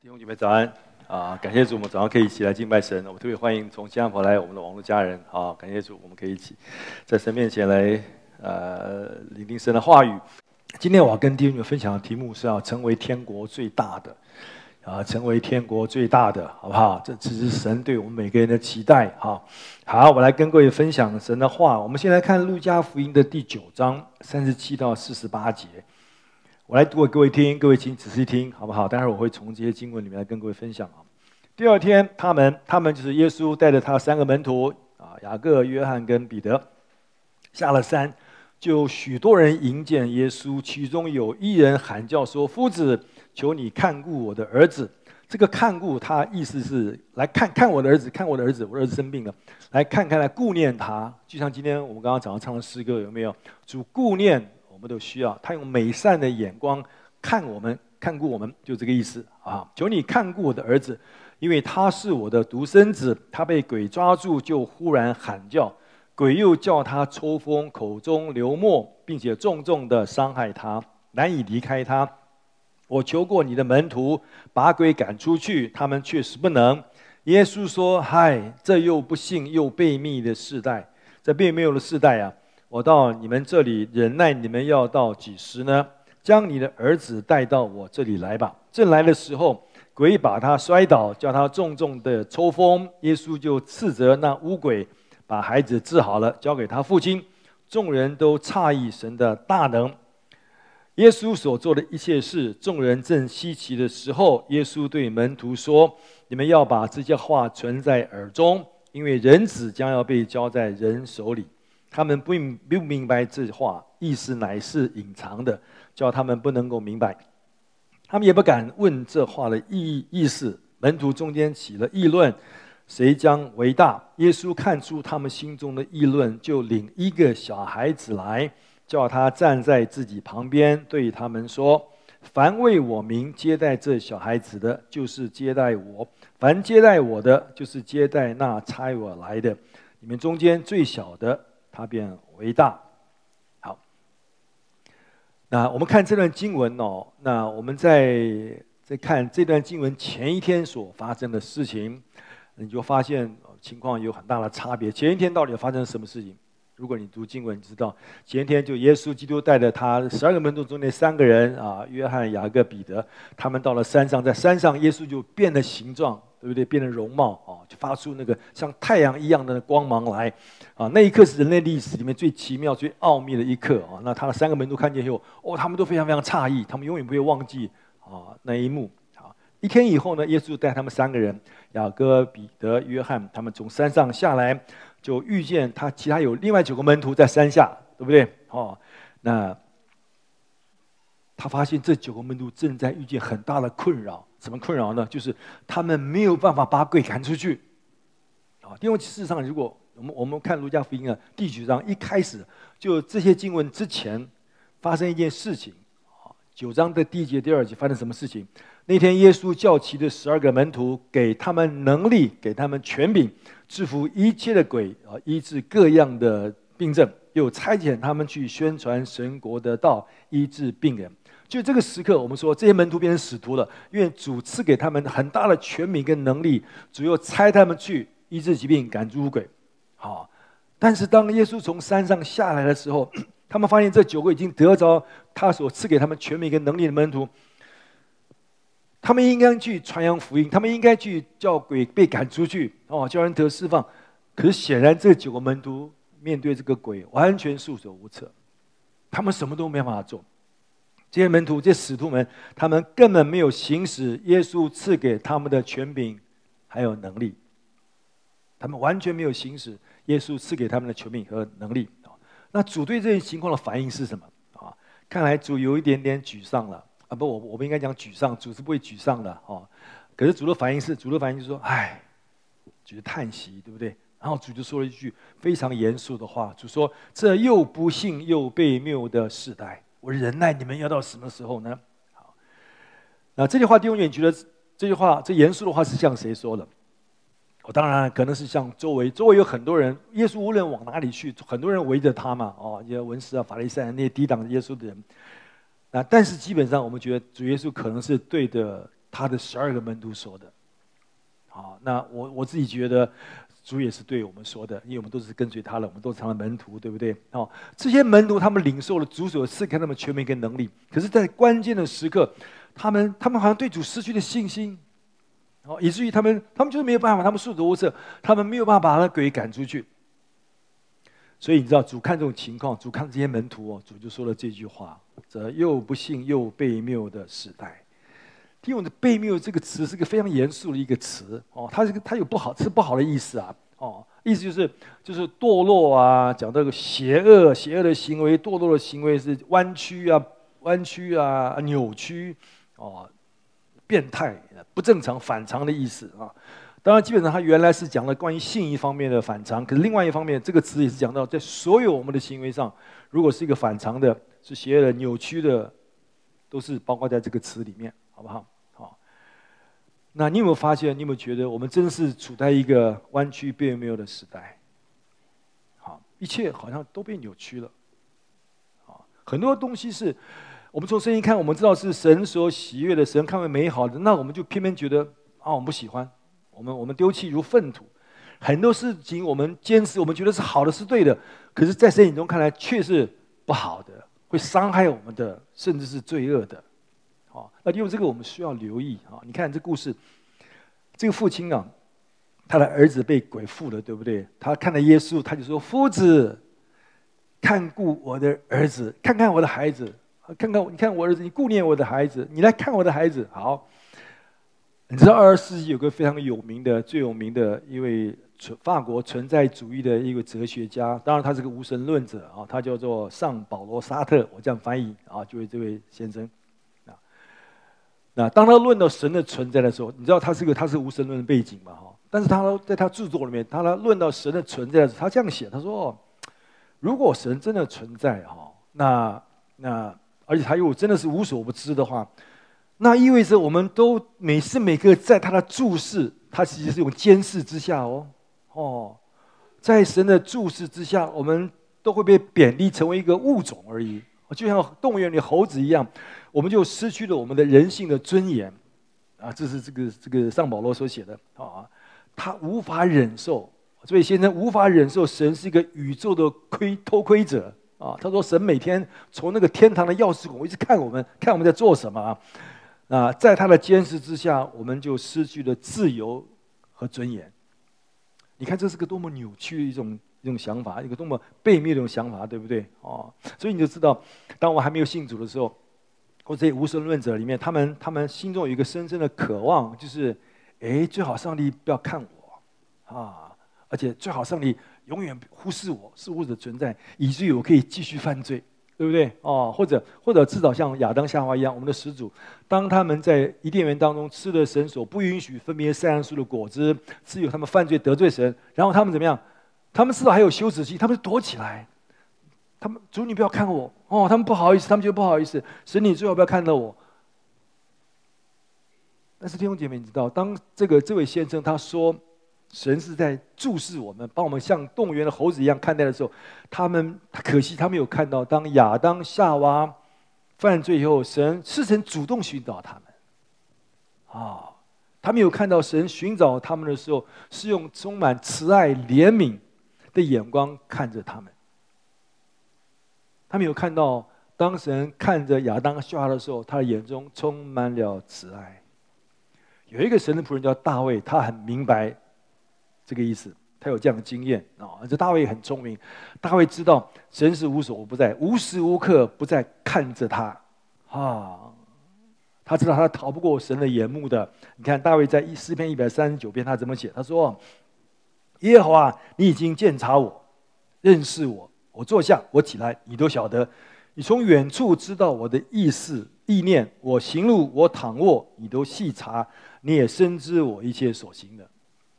弟兄姐妹早安啊！感谢主，我们早上可以一起来敬拜神。我们特别欢迎从新加坡来我们的网络家人啊！感谢主，我们可以一起在神面前来呃聆听神的话语。今天我要跟弟兄姐妹分享的题目是要成为天国最大的啊，成为天国最大的，好不好？这只是神对我们每个人的期待哈。好，我来跟各位分享神的话。我们先来看路加福音的第九章三十七到四十八节。我来读给各位听，各位请仔细听，好不好？待会儿我会从这些经文里面来跟各位分享啊。第二天，他们他们就是耶稣带着他三个门徒啊，雅各、约翰跟彼得下了山，就许多人迎见耶稣，其中有一人喊叫说：“夫子，求你看顾我的儿子。”这个看顾，他意思是来看看我的儿子，看我的儿子，我儿子生病了，来看看来顾念他。就像今天我们刚刚早上唱的诗歌，有没有？主顾念。我们都需要他用美善的眼光看我们，看顾我们，就这个意思啊！求你看顾我的儿子，因为他是我的独生子，他被鬼抓住，就忽然喊叫，鬼又叫他抽风，口中流沫，并且重重的伤害他，难以离开他。我求过你的门徒把鬼赶出去，他们确实不能。耶稣说：“嗨，这又不幸又悖逆的世代，这并没有的世代啊！”我到你们这里忍耐，你们要到几时呢？将你的儿子带到我这里来吧。正来的时候，鬼把他摔倒，叫他重重的抽风。耶稣就斥责那污鬼，把孩子治好了，交给他父亲。众人都诧异神的大能。耶稣所做的一切事，众人正稀奇的时候，耶稣对门徒说：“你们要把这些话存在耳中，因为人子将要被交在人手里。”他们不不明白这话意思，乃是隐藏的，叫他们不能够明白。他们也不敢问这话的意义意思。门徒中间起了议论，谁将为大？耶稣看出他们心中的议论，就领一个小孩子来，叫他站在自己旁边，对他们说：“凡为我名接待这小孩子的，就是接待我；凡接待我的，就是接待那差我来的。你们中间最小的。”他便为大。好，那我们看这段经文哦。那我们在在看这段经文前一天所发生的事情，你就发现情况有很大的差别。前一天到底发生什么事情？如果你读经文，你知道前一天就耶稣基督带着他十二个门徒中那三个人啊，约翰、雅各、彼得，他们到了山上，在山上耶稣就变了形状。对不对？变了容貌啊，就发出那个像太阳一样的光芒来啊！那一刻是人类历史里面最奇妙、最奥秘的一刻啊！那他的三个门徒看见以后，哦，他们都非常非常诧异，他们永远不会忘记啊那一幕啊！一天以后呢，耶稣带他们三个人，雅各、彼得、约翰，他们从山上下来，就遇见他其他有另外九个门徒在山下，对不对？哦，那他发现这九个门徒正在遇见很大的困扰。什么困扰呢？就是他们没有办法把鬼赶出去，啊，因为事实上，如果我们我们看《儒家福音》啊，第九章一开始就这些经文之前发生一件事情，啊，九章的第一节、第二节发生什么事情？那天耶稣叫齐的十二个门徒，给他们能力，给他们权柄，制服一切的鬼，啊，医治各样的病症，又差遣他们去宣传神国的道，医治病人。就这个时刻，我们说这些门徒变成使徒了，因为主赐给他们很大的权柄跟能力，主又差他们去医治疾病、赶出鬼。好，但是当耶稣从山上下来的时候，他们发现这九个已经得着他所赐给他们权柄跟能力的门徒，他们应该去传扬福音，他们应该去叫鬼被赶出去，哦，叫人得释放。可是显然这九个门徒面对这个鬼完全束手无策，他们什么都没办法做。这些门徒、这些使徒们，他们根本没有行使耶稣赐给他们的权柄，还有能力。他们完全没有行使耶稣赐给他们的权柄和能力啊！那主对这些情况的反应是什么啊？看来主有一点点沮丧了啊！不，我我们应该讲沮丧，主是不会沮丧的啊。可是主的反应是，主的反应就是说：“唉，觉得叹息，对不对？”然后主就说了一句非常严肃的话：“主说，这又不幸又被谬的世代。”我忍耐你们要到什么时候呢？好，那这句话弟兄们觉得这句话这严肃的话是向谁说的？我当然可能是像周围，周围有很多人。耶稣无论往哪里去，很多人围着他嘛。哦，一些文士啊、法利赛人那些抵挡耶稣的人。那但是基本上我们觉得主耶稣可能是对着他的十二个门徒说的。好，那我我自己觉得。主也是对我们说的，因为我们都是跟随他了，我们都成了门徒，对不对？哦，这些门徒他们领受了主所赐给他们全备跟能力，可是，在关键的时刻，他们他们好像对主失去了信心，哦，以至于他们他们就是没有办法，他们束手无策，他们没有办法把那鬼赶出去。所以你知道，主看这种情况，主看这些门徒哦，主就说了这句话：这又不幸又悖谬的时代。用的“悖谬”这个词是个非常严肃的一个词哦，它是个它有不好是不好的意思啊哦，意思就是就是堕落啊，讲这个邪恶邪恶的行为，堕落的行为是弯曲啊弯曲啊扭曲哦，变态不正常反常的意思啊。当然，基本上它原来是讲了关于性一方面的反常，可是另外一方面，这个词也是讲到在所有我们的行为上，如果是一个反常的、是邪恶的、扭曲的，都是包括在这个词里面，好不好？好那你有没有发现？你有没有觉得我们真是处在一个弯曲悖谬的时代？好，一切好像都被扭曲了。啊，很多东西是我们从圣经看，我们知道是神所喜悦的，神看为美好的，那我们就偏偏觉得啊，我们不喜欢，我们我们丢弃如粪土。很多事情我们坚持，我们觉得是好的，是对的，可是，在神眼中看来却是不好的，会伤害我们的，甚至是罪恶的。好，那因为这个我们需要留意啊！你看这故事，这个父亲啊，他的儿子被鬼附了，对不对？他看到耶稣，他就说：“夫子，看顾我的儿子，看看我的孩子，看看你看我儿子，你顾念我的孩子，你来看我的孩子。”好，你知道二十世纪有个非常有名的、最有名的一位存法国存在主义的一个哲学家，当然他是个无神论者啊，他叫做尚保罗·沙特，我这样翻译啊，就是这位先生。啊那当他论到神的存在的时候，你知道他是个他是无神论的背景嘛哈？但是他在他著作里面，他论到神的存在，他这样写，他说：如果神真的存在哈，那那而且他又真的是无所不知的话，那意味着我们都每时每刻在他的注视，他其实是用监视之下哦。哦，在神的注视之下，我们都会被贬低成为一个物种而已，就像动物园里猴子一样。我们就失去了我们的人性的尊严，啊，这是这个这个尚保罗所写的。啊，他无法忍受，这位先生无法忍受神是一个宇宙的窥偷窥者。啊。他说神每天从那个天堂的钥匙孔一直看我们，看我们在做什么啊。啊，在他的监视之下，我们就失去了自由和尊严。你看，这是个多么扭曲的一种一种想法，一个多么悖谬的一种想法，对不对？哦，所以你就知道，当我还没有信主的时候。或这些无神论者里面，他们他们心中有一个深深的渴望，就是，哎，最好上帝不要看我，啊，而且最好上帝永远忽视我，是我的存在，以至于我可以继续犯罪，对不对？哦，或者或者至少像亚当夏娃一样，我们的始祖，当他们在伊甸园当中吃了神所不允许分别善恶树的果子，只有他们犯罪得罪神，然后他们怎么样？他们至少还有羞耻心，他们躲起来。他们主，你不要看我哦！他们不好意思，他们觉得不好意思。神，你最好不要看到我。但是弟兄姐妹，你知道，当这个这位先生他说神是在注视我们，把我们像动物园的猴子一样看待的时候，他们可惜他没有看到，当亚当夏娃犯罪以后，神是神主动寻找他们。啊，他没有看到神寻找他们的时候，是用充满慈爱怜悯的眼光看着他们。他没有看到，当神看着亚当夏娃的时候，他的眼中充满了慈爱。有一个神的仆人叫大卫，他很明白这个意思，他有这样的经验啊。这大卫很聪明，大卫知道神是无所不在，无时无刻不在看着他啊。他知道他逃不过神的眼目的。你看大卫在一诗篇一百三十九篇，他怎么写？他说：“耶和华，你已经鉴察我，认识我。”我坐下，我起来，你都晓得；你从远处知道我的意思意念。我行路，我躺卧，你都细察。你也深知我一切所行的。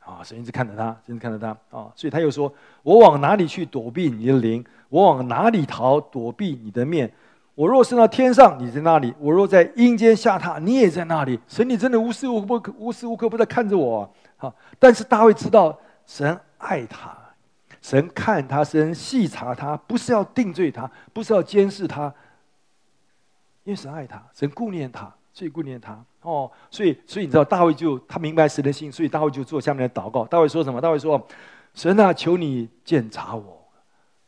啊，神一直看着他，一直看着他啊。所以他又说：我往哪里去躲避你的灵？我往哪里逃躲避你的面？我若升到天上，你在那里；我若在阴间下榻，你也在那里。神，你真的无时无刻无时无刻不在看着我啊！但是大卫知道，神爱他。神看他，神细察他，不是要定罪他，不是要监视他，因为神爱他，神顾念他，所以顾念他。哦，所以所以你知道大卫就他明白神的心，所以大卫就做下面的祷告。大卫说什么？大卫说：“神啊，求你检查我，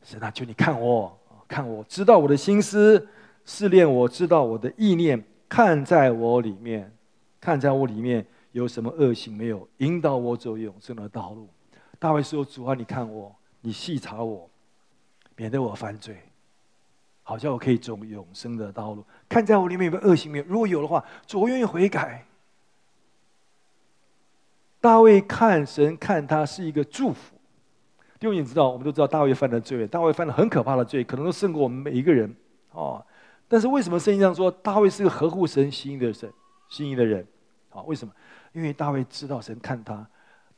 神啊，求你看我，看我知道我的心思，试炼我知道我的意念，看在我里面，看在我里面有什么恶行没有，引导我走永生的道路。”大卫说：“主啊，你看我，你细查我，免得我犯罪。”好像我可以走永生的道路，看在我里面有没有恶行没有？如果有的话，主我愿意悔改。大卫看神看他是一个祝福，因为你知道，我们都知道大卫犯的罪，大卫犯了很可怕的罪，可能都胜过我们每一个人哦。但是为什么圣经上说大卫是个合乎神心意的神心意的人？啊，为什么？因为大卫知道神看他，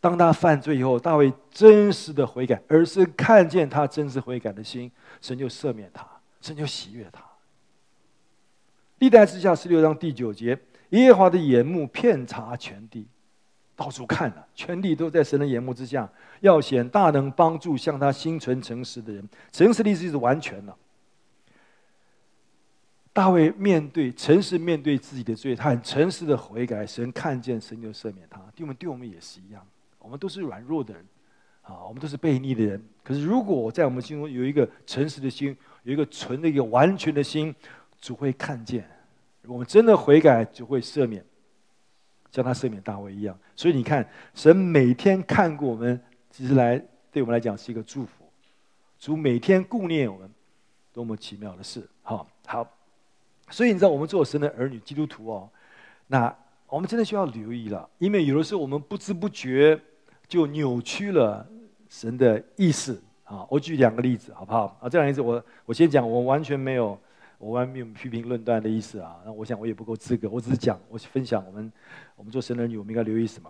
当他犯罪以后，大卫真实的悔改，而是看见他真实悔改的心，神就赦免他。神就喜悦他。历代志下十六章第九节，耶和华的眼目遍察全地，到处看了，全地都在神的眼目之下，要显大能帮助向他心存诚实的人。诚实的意思就是完全了。大卫面对诚实面对自己的罪，他很诚实的悔改，神看见，神就赦免他。对我们对我们也是一样，我们都是软弱的人，啊，我们都是悖逆的人。可是如果在我们心中有一个诚实的心，有一个纯的、一个完全的心，主会看见。我们真的悔改，就会赦免，像他赦免大卫一样。所以你看，神每天看顾我们，其实来对我们来讲是一个祝福。主每天顾念我们，多么奇妙的事！好，好。所以你知道，我们做神的儿女、基督徒哦，那我们真的需要留意了，因为有的时候我们不知不觉就扭曲了神的意思。啊，我举两个例子，好不好？啊，这两个例子我我先讲，我完全没有，我完全没有批评论断的意思啊。那我想我也不够资格，我只是讲，我分享我们我们做神的儿女，我们应该留意什么？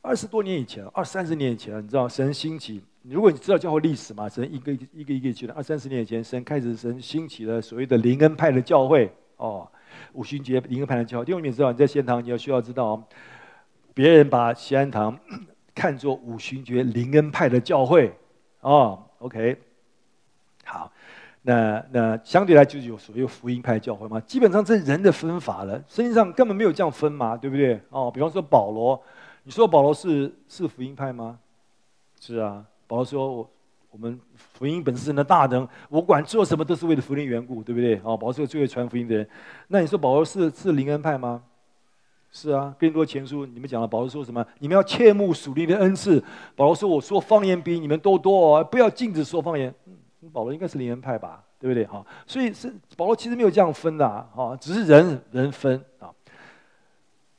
二十多年以前，二三十年以前，你知道神兴起，如果你知道教会历史嘛，神一个一个一个一个去的。二三十年以前，神开始神兴起了所谓的灵恩派的教会哦，五旬节灵恩派的教会。第二，你知道你在现堂，你要需要知道，别人把西安堂 看作五旬节灵恩派的教会。哦、，OK，好，那那相对来就有所谓福音派教会嘛，基本上这人的分法了，实际上根本没有这样分嘛，对不对？哦，比方说保罗，你说保罗是是福音派吗？是啊，保罗说我我们福音本是神的大能，我管做什么都是为了福音缘故，对不对？哦，保罗是个最会传福音的人，那你说保罗是是灵恩派吗？是啊，更多前书你们讲了，保罗说什么？你们要切慕属灵的恩赐。保罗说：“我说方言比你们都多哦，不要禁止说方言。”，保罗应该是灵恩派吧？对不对？哈，所以是保罗其实没有这样分的啊，只是人人分啊。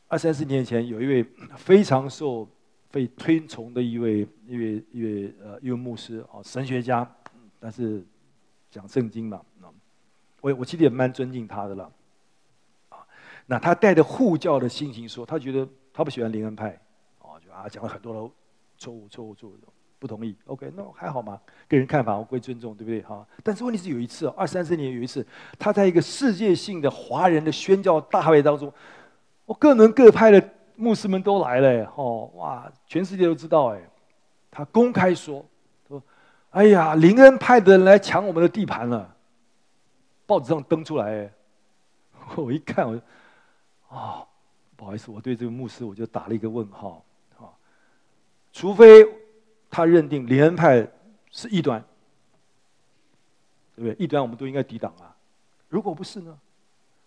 二三十年前，有一位 非常受被推崇的一位一位一位呃一位牧师啊，神学家，但是讲圣经嘛，我我其实也蛮尊敬他的了。那他带着护教的心情说，他觉得他不喜欢灵恩派，哦，就啊讲了很多的错误、错误、错误，不同意。OK，那还好嘛，个人看法我归尊重，对不对？哈，但是问题是有一次，二三十年有一次，他在一个世界性的华人的宣教大会当中，我各门各派的牧师们都来了，哦，哇，全世界都知道，哎，他公开说，说，哎呀，灵恩派的人来抢我们的地盘了，报纸上登出来，哎，我一看我。哦，不好意思，我对这个牧师我就打了一个问号。啊，除非他认定灵恩派是异端，对不对？异端我们都应该抵挡啊。如果不是呢？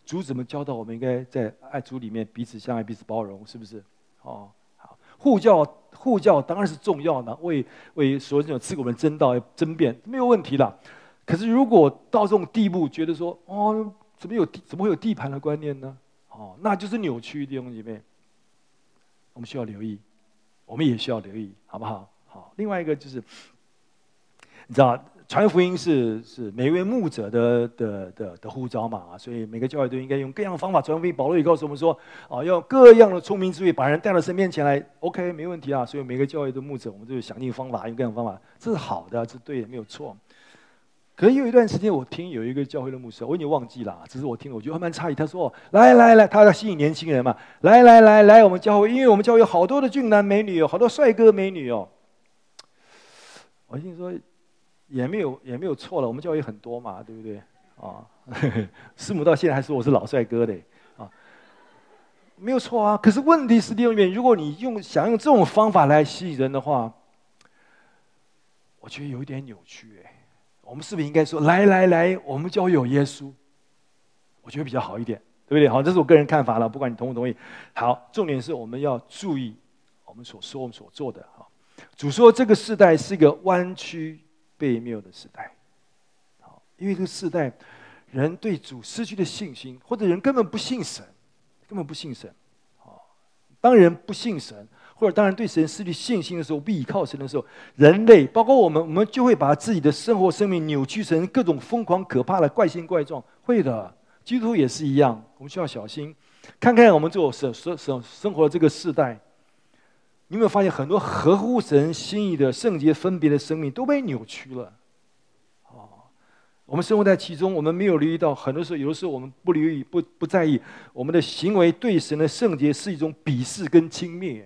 主怎么教导我们应该在爱主里面彼此相爱、彼此包容，是不是？哦，好，护教护教当然是重要的，为为所有这种刺激我们争道、争辩没有问题的。可是如果到这种地步，觉得说哦，怎么有怎么会有地盘的观念呢？哦，那就是扭曲的弟兄姐妹，我们需要留意，我们也需要留意，好不好？好，另外一个就是，你知道，传福音是是每一位牧者的的的的呼召嘛，所以每个教会都应该用各样的方法传福音。保罗也告诉我们说，啊，要各样的聪明智慧把人带到神面前来，OK，没问题啊。所以每个教会的牧者，我们都有想尽方法，用各样方法，这是好的，这是对的，没有错。可能有一段时间，我听有一个教会的牧师，我已经忘记了，只是我听了，我觉得还蛮诧异。他说：“来来来，他要吸引年轻人嘛，来来来来，我们教会，因为我们教会有好多的俊男美女哦，好多帅哥美女哦。”我心说，也没有也没有错了，我们教会很多嘛，对不对？啊，师母到现在还说我是老帅哥的啊。没有错啊。可是问题是，弟兄们，如果你用想用这种方法来吸引人的话，我觉得有一点扭曲哎。我们是不是应该说，来来来，我们就有耶稣？我觉得比较好一点，对不对？好，这是我个人看法了，不管你同不同意。好，重点是我们要注意我们所说、我们所做的。哈，主说这个世代是一个弯曲悖谬的时代。好，因为这个世代人对主失去的信心，或者人根本不信神，根本不信神。好，当人不信神，或者当然对神失去信心的时候，不依靠神的时候，人类包括我们，我们就会把自己的生活、生命扭曲成各种疯狂、可怕的怪形怪状。会的。基督徒也是一样，我们需要小心，看看我们做生生生生活的这个世代，你有没有发现很多合乎神心意的圣洁分别的生命都被扭曲了？哦，我们生活在其中，我们没有留意到，很多时候，有的时候我们不留意、不不在意，我们的行为对神的圣洁是一种鄙视跟轻蔑，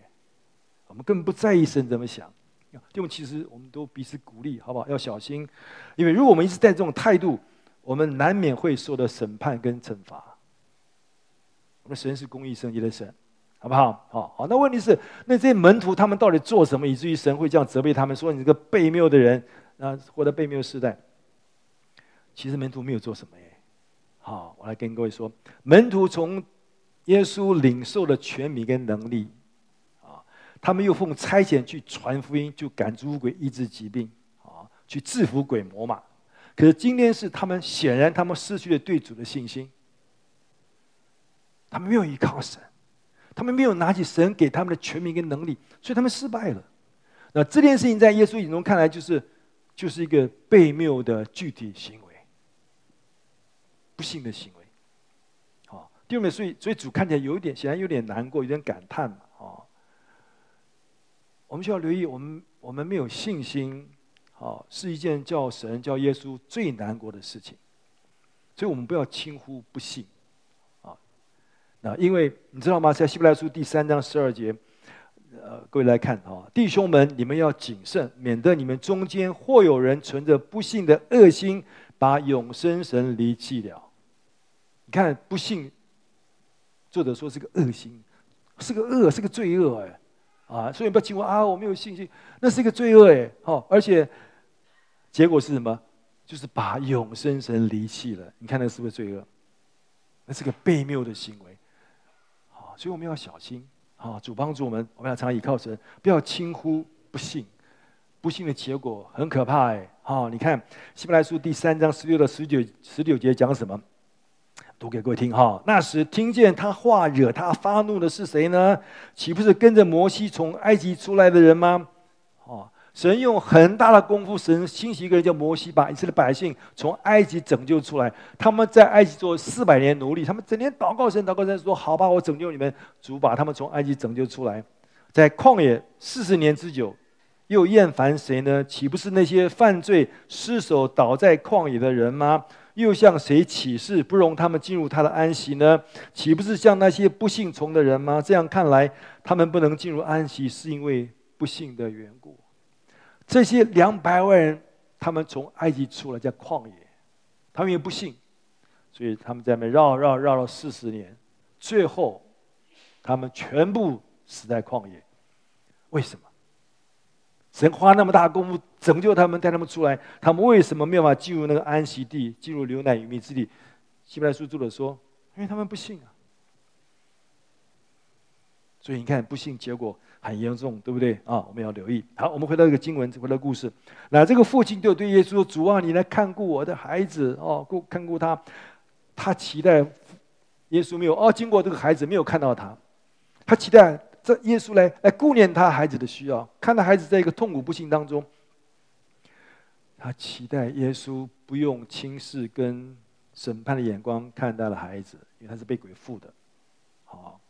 我们根本不在意神怎么想，因为其实我们都彼此鼓励，好不好？要小心，因为如果我们一直带这种态度。我们难免会受到审判跟惩罚。我们神是公义圣洁的神，好不好？好，好。那问题是，那这些门徒他们到底做什么，以至于神会这样责备他们，说你这个悖谬的人啊，活在悖谬时代？其实门徒没有做什么耶。好，我来跟各位说，门徒从耶稣领受的权柄跟能力，他们又奉差遣去传福音，就赶逐鬼、医治疾病，啊，去制服鬼魔嘛。可是今天是他们显然他们失去了对主的信心，他们没有依靠神，他们没有拿起神给他们的权柄跟能力，所以他们失败了。那这件事情在耶稣眼中看来就是就是一个悖谬的具体行为，不幸的行为。好，第二点，所以所以主看起来有一点显然有点难过，有点感叹嘛。我们需要留意，我们我们没有信心。好，是一件叫神、叫耶稣最难过的事情，所以我们不要轻忽不信，啊，那因为你知道吗？在希伯来书第三章十二节，呃，各位来看啊，弟兄们，你们要谨慎，免得你们中间或有人存着不信的恶心，把永生神离弃了。你看，不信，作者说是个恶心，是个恶，是个罪恶哎，啊，所以不要轻忽啊，我没有信心，那是一个罪恶哎，好，而且。结果是什么？就是把永生神离弃了。你看那是不是罪恶？那是个悖谬的行为。好，所以我们要小心。好，主帮助我们，我们要常依靠神，不要轻忽不信。不信的结果很可怕哎。好，你看希伯来书第三章十六到十九十九节讲什么？读给各位听哈。那时听见他话惹他发怒的是谁呢？岂不是跟着摩西从埃及出来的人吗？哦。神用很大的功夫，神兴起一个人叫摩西，把以色列百姓从埃及拯救出来。他们在埃及做四百年奴隶，他们整天祷告神，祷告神说：“好吧，我拯救你们。”主把他们从埃及拯救出来，在旷野四十年之久，又厌烦谁呢？岂不是那些犯罪失手倒在旷野的人吗？又向谁起誓不容他们进入他的安息呢？岂不是像那些不信从的人吗？这样看来，他们不能进入安息，是因为不信的缘故。这些两百万人，他们从埃及出来，在旷野，他们也不信，所以他们在那绕绕绕了四十年，最后他们全部死在旷野。为什么？神花那么大功夫拯救他们，带他们出来，他们为什么没有办法进入那个安息地，进入流奶与蜜之地？希伯来书作者说，因为他们不信啊。所以你看，不信结果。很严重，对不对啊？我们要留意。好，我们回到这个经文，回到故事。那这个父亲就对耶稣说：“主啊，你来看顾我的孩子哦，顾看顾他。他期待耶稣没有哦，经过这个孩子没有看到他，他期待这耶稣来来顾念他孩子的需要，看到孩子在一个痛苦不幸当中，他期待耶稣不用轻视跟审判的眼光看待了孩子，因为他是被鬼附的。好，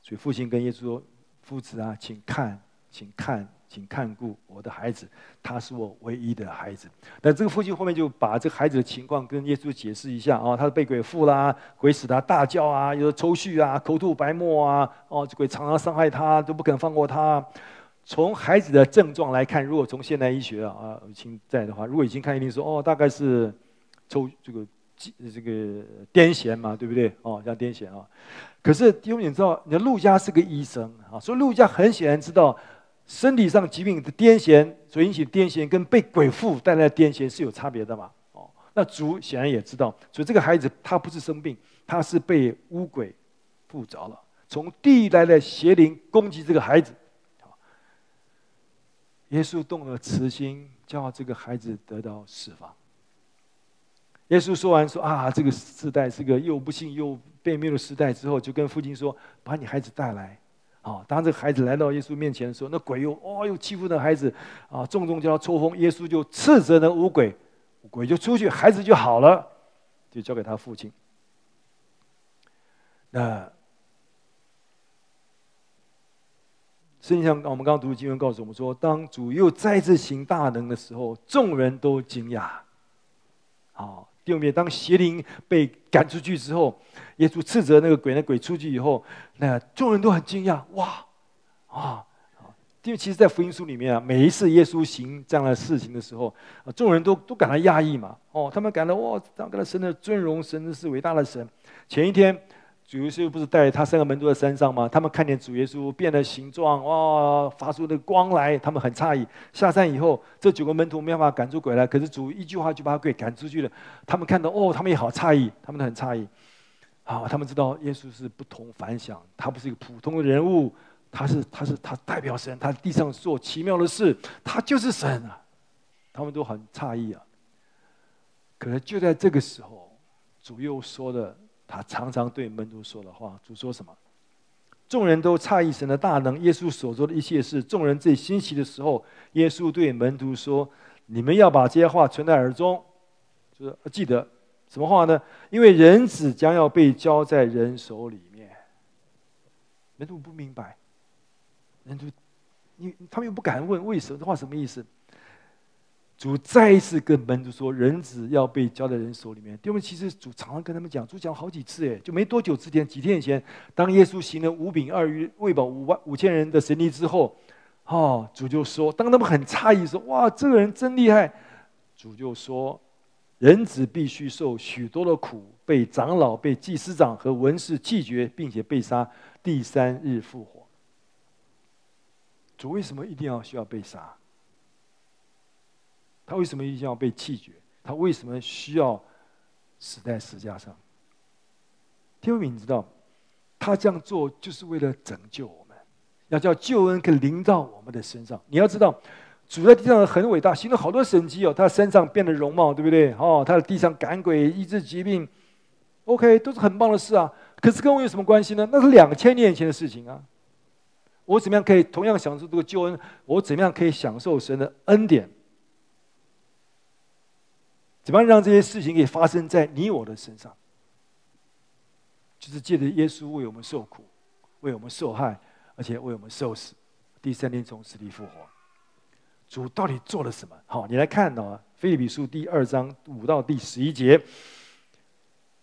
所以父亲跟耶稣说。父子啊，请看，请看，请看顾我的孩子，他是我唯一的孩子。那这个父亲后面就把这孩子的情况跟耶稣解释一下啊，他是被鬼附啦，鬼使他大叫啊，有抽搐啊，口吐白沫啊，哦，这鬼常常伤害他，都不肯放过他。从孩子的症状来看，如果从现代医学啊，啊，现在的话，如果已经看一定说哦，大概是抽这个这个癫痫嘛，对不对？哦，像癫痫啊。可是因为你知道，你的路加是个医生啊，所以路加很显然知道身体上疾病的癫痫所引起癫痫跟被鬼附带来的癫痫是有差别的嘛。哦，那主显然也知道，所以这个孩子他不是生病，他是被污鬼附着了，从地来的邪灵攻击这个孩子。耶稣动了慈心，叫这个孩子得到释放。耶稣说完说啊，这个时代是个又不幸又被灭的时代之后，就跟父亲说：“把你孩子带来。”啊，当这个孩子来到耶稣面前的时候，那鬼又哦又欺负那孩子，啊，重重叫他抽风。耶稣就斥责那五鬼，鬼就出去，孩子就好了，就交给他父亲。那。圣经上，我们刚刚读的经文告诉我们说，当主又再次行大能的时候，众人都惊讶。好，第二遍，当邪灵被赶出去之后，耶稣斥责那个鬼，那鬼出去以后，那众人都很惊讶，哇，啊，因为其实，在福音书里面啊，每一次耶稣行这样的事情的时候，啊，众人都都感到讶异嘛，哦，他们感到哇，这样的神的尊荣，神是伟大的神。前一天。主耶稣不是带他三个门徒在山上吗？他们看见主耶稣变了形状，哇，发出那个光来，他们很诧异。下山以后，这九个门徒没办法赶出鬼来，可是主一句话就把鬼赶出去了。他们看到，哦，他们也好诧异，他们都很诧异。啊，他们知道耶稣是不同凡响，他不是一个普通的人物，他是他是他代表神，他地上做奇妙的事，他就是神啊。他们都很诧异啊。可是就在这个时候，主又说了。他常常对门徒说的话，主说什么？众人都诧异神的大能，耶稣所做的一切事。众人最欣喜的时候，耶稣对门徒说：“你们要把这些话存在耳中，就是记得什么话呢？因为人子将要被交在人手里面。”门徒不明白，门徒，你他们又不敢问为什么，这话什么意思？主再一次跟门徒说：“人子要被交在人手里面。”弟兄，其实主常常跟他们讲，主讲好几次，哎，就没多久之前，几天以前，当耶稣行了五饼二鱼喂饱五万五千人的神迹之后，哦，主就说，当他们很诧异说：“哇，这个人真厉害！”主就说：“人子必须受许多的苦，被长老、被祭司长和文士拒绝，并且被杀，第三日复活。”主为什么一定要需要被杀？他为什么一定要被弃绝？他为什么需要死在十架上？天父，你知道，他这样做就是为了拯救我们，要叫救恩可以临到我们的身上。你要知道，主在地上很伟大，行了好多神迹哦。他身上变得容貌，对不对？哦，他在地上赶鬼、医治疾病，OK，都是很棒的事啊。可是跟我有什么关系呢？那是两千年前的事情啊。我怎么样可以同样享受这个救恩？我怎么样可以享受神的恩典？怎么样让这些事情可以发生在你我的身上？就是借着耶稣为我们受苦，为我们受害，而且为我们受死，第三天从死里复活。主到底做了什么？好，你来看到啊，《腓立比书》第二章五到第十一节：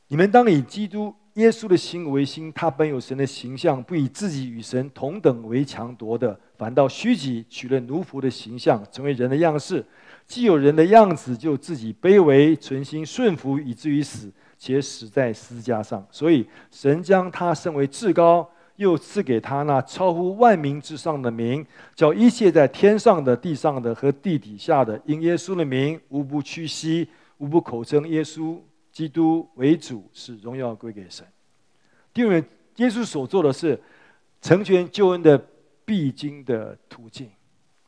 你们当以基督耶稣的心为心，他本有神的形象，不以自己与神同等为强夺的，反倒虚己，取了奴仆的形象，成为人的样式。既有人的样子，就自己卑微，存心顺服，以至于死，且死在十字架上。所以神将他升为至高，又赐给他那超乎万名之上的名，叫一切在天上的、地上的和地底下的，因耶稣的名，无不屈膝，无不口称耶稣基督为主，使荣耀归给神。第二，耶稣所做的是成全救恩的必经的途径。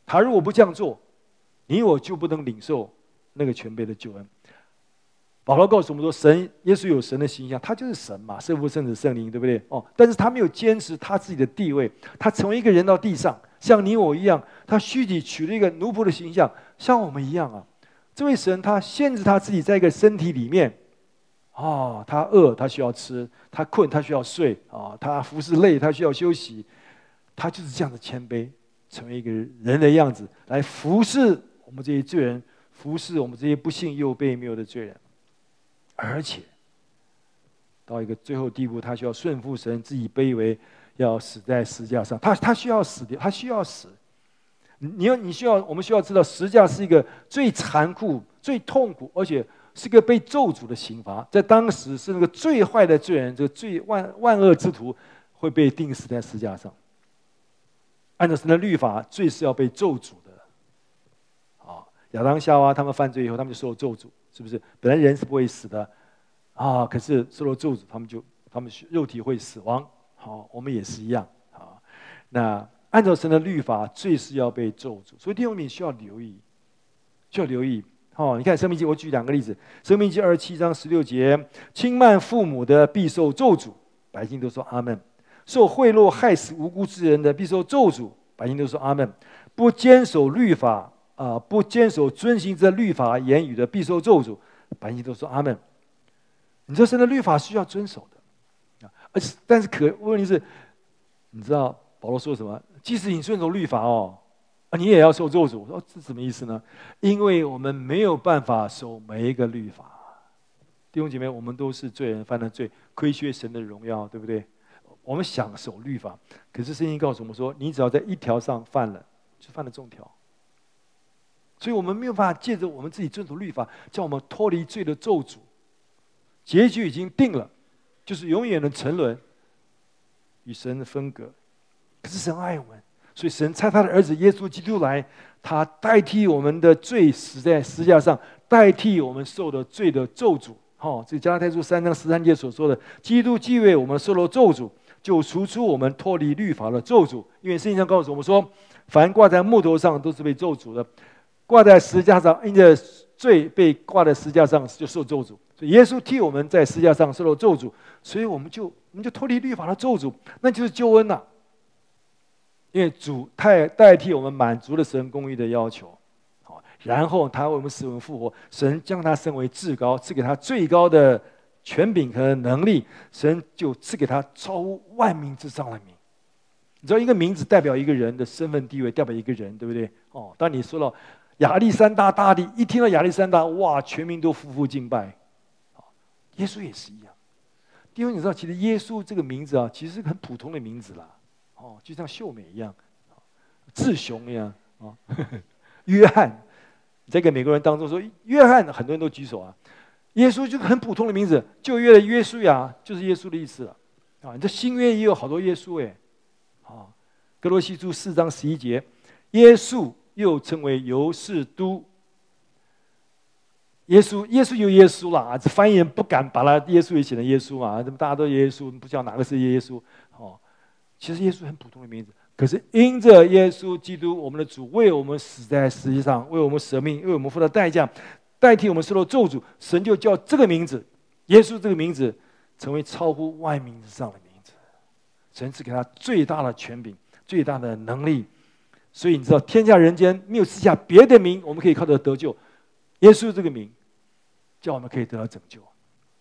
他如果不这样做，你我就不能领受那个全备的救恩。保罗告诉我们说，神耶稣有神的形象，他就是神嘛，圣父、圣子、圣灵，对不对？哦，但是他没有坚持他自己的地位，他成为一个人到地上，像你我一样，他虚己取了一个奴仆的形象，像我们一样啊。这位神他限制他自己在一个身体里面，哦，他饿他需要吃，他困他需要睡，啊、他服侍累他需要休息，他就是这样的谦卑，成为一个人的样子来服侍。我们这些罪人服侍我们这些不幸又悖谬的罪人，而且到一个最后地步，他需要顺服神，自己卑微，要死在十架上。他他需要死掉，他需要死。你要你需要，我们需要知道，十架是一个最残酷、最痛苦，而且是个被咒诅的刑罚，在当时是那个最坏的罪人，这个最万万恶之徒会被钉死在十字架上。按照神的律法，罪是要被咒诅的。啊，亚当夏娃他们犯罪以后，他们就受了咒诅，是不是？本来人是不会死的，啊，可是受了咒诅，他们就他们肉体会死亡。好，我们也是一样。啊，那按照神的律法，罪是要被咒诅，所以弟兄们需要留意，需要留意。哦，你看《生命记》，我举两个例子，《生命记》二十七章十六节：轻慢父母的必受咒诅，百姓都说阿门。受贿赂害死无辜之人的，必受咒诅。百姓都说阿门。不坚守律法啊，不坚守遵行这律法言语的，必受咒诅。百姓都说阿门。你这神的律法需要遵守的啊，而且但是可问题是，你知道保罗说什么？即使你遵守律法哦，啊，你也要受咒诅。我说这什么意思呢？因为我们没有办法守每一个律法。弟兄姐妹，我们都是罪人，犯了罪，亏缺神的荣耀，对不对？我们想守律法，可是圣经告诉我们说，你只要在一条上犯了，就犯了众条。所以我们没有办法借着我们自己遵守律法，叫我们脱离罪的咒诅。结局已经定了，就是永远的沉沦，与神的分隔。可是神爱我们，所以神差他的儿子耶稣基督来，他代替我们的罪死在十字架上，代替我们受的罪的咒诅。好，这加拉太书三章十三节所说的，基督既为我们受了咒诅。就除出我们脱离律法的咒诅，因为圣经上告诉我们说，凡挂在木头上都是被咒诅的，挂在十字架上，因着罪被挂在十字架上就受咒诅。所以耶稣替我们在十字架上受了咒诅，所以我们就我们就脱离律法的咒诅，那就是救恩呐、啊。因为主代代替我们满足了神公义的要求，好，然后他为我们死人复活，神将他升为至高，赐给他最高的。权柄和能力，神就赐给他超万名之上的名。你知道，一个名字代表一个人的身份地位，代表一个人，对不对？哦，当你说到亚历山大大帝，一听到亚历山大，哇，全民都匍匐敬拜。耶稣也是一样。因为你知道，其实耶稣这个名字啊，其实是很普通的名字啦。哦，就像秀美一样，志雄一样啊。约翰，在个美国人当中说约翰，很多人都举手啊。耶稣就很普通的名字，旧约的约书亚就是耶稣的意思了，啊，你这新约也有好多耶稣哎，啊，格罗西书四章十一节，耶稣又称为犹士都，耶稣耶稣有耶稣啦，这翻译人不敢把他耶稣也写成耶稣啊，怎么大家都耶稣，不知道哪个是耶稣，其实耶稣很普通的名字，可是因着耶稣基督我们的主为我们死在十字架上，为我们舍命，为我们付了代价。代替我们受了咒诅，神就叫这个名字，耶稣这个名字，成为超乎万名之上的名字。神赐给他最大的权柄，最大的能力。所以你知道，天下人间没有赐下别的名，我们可以靠着得救。耶稣这个名，叫我们可以得到拯救。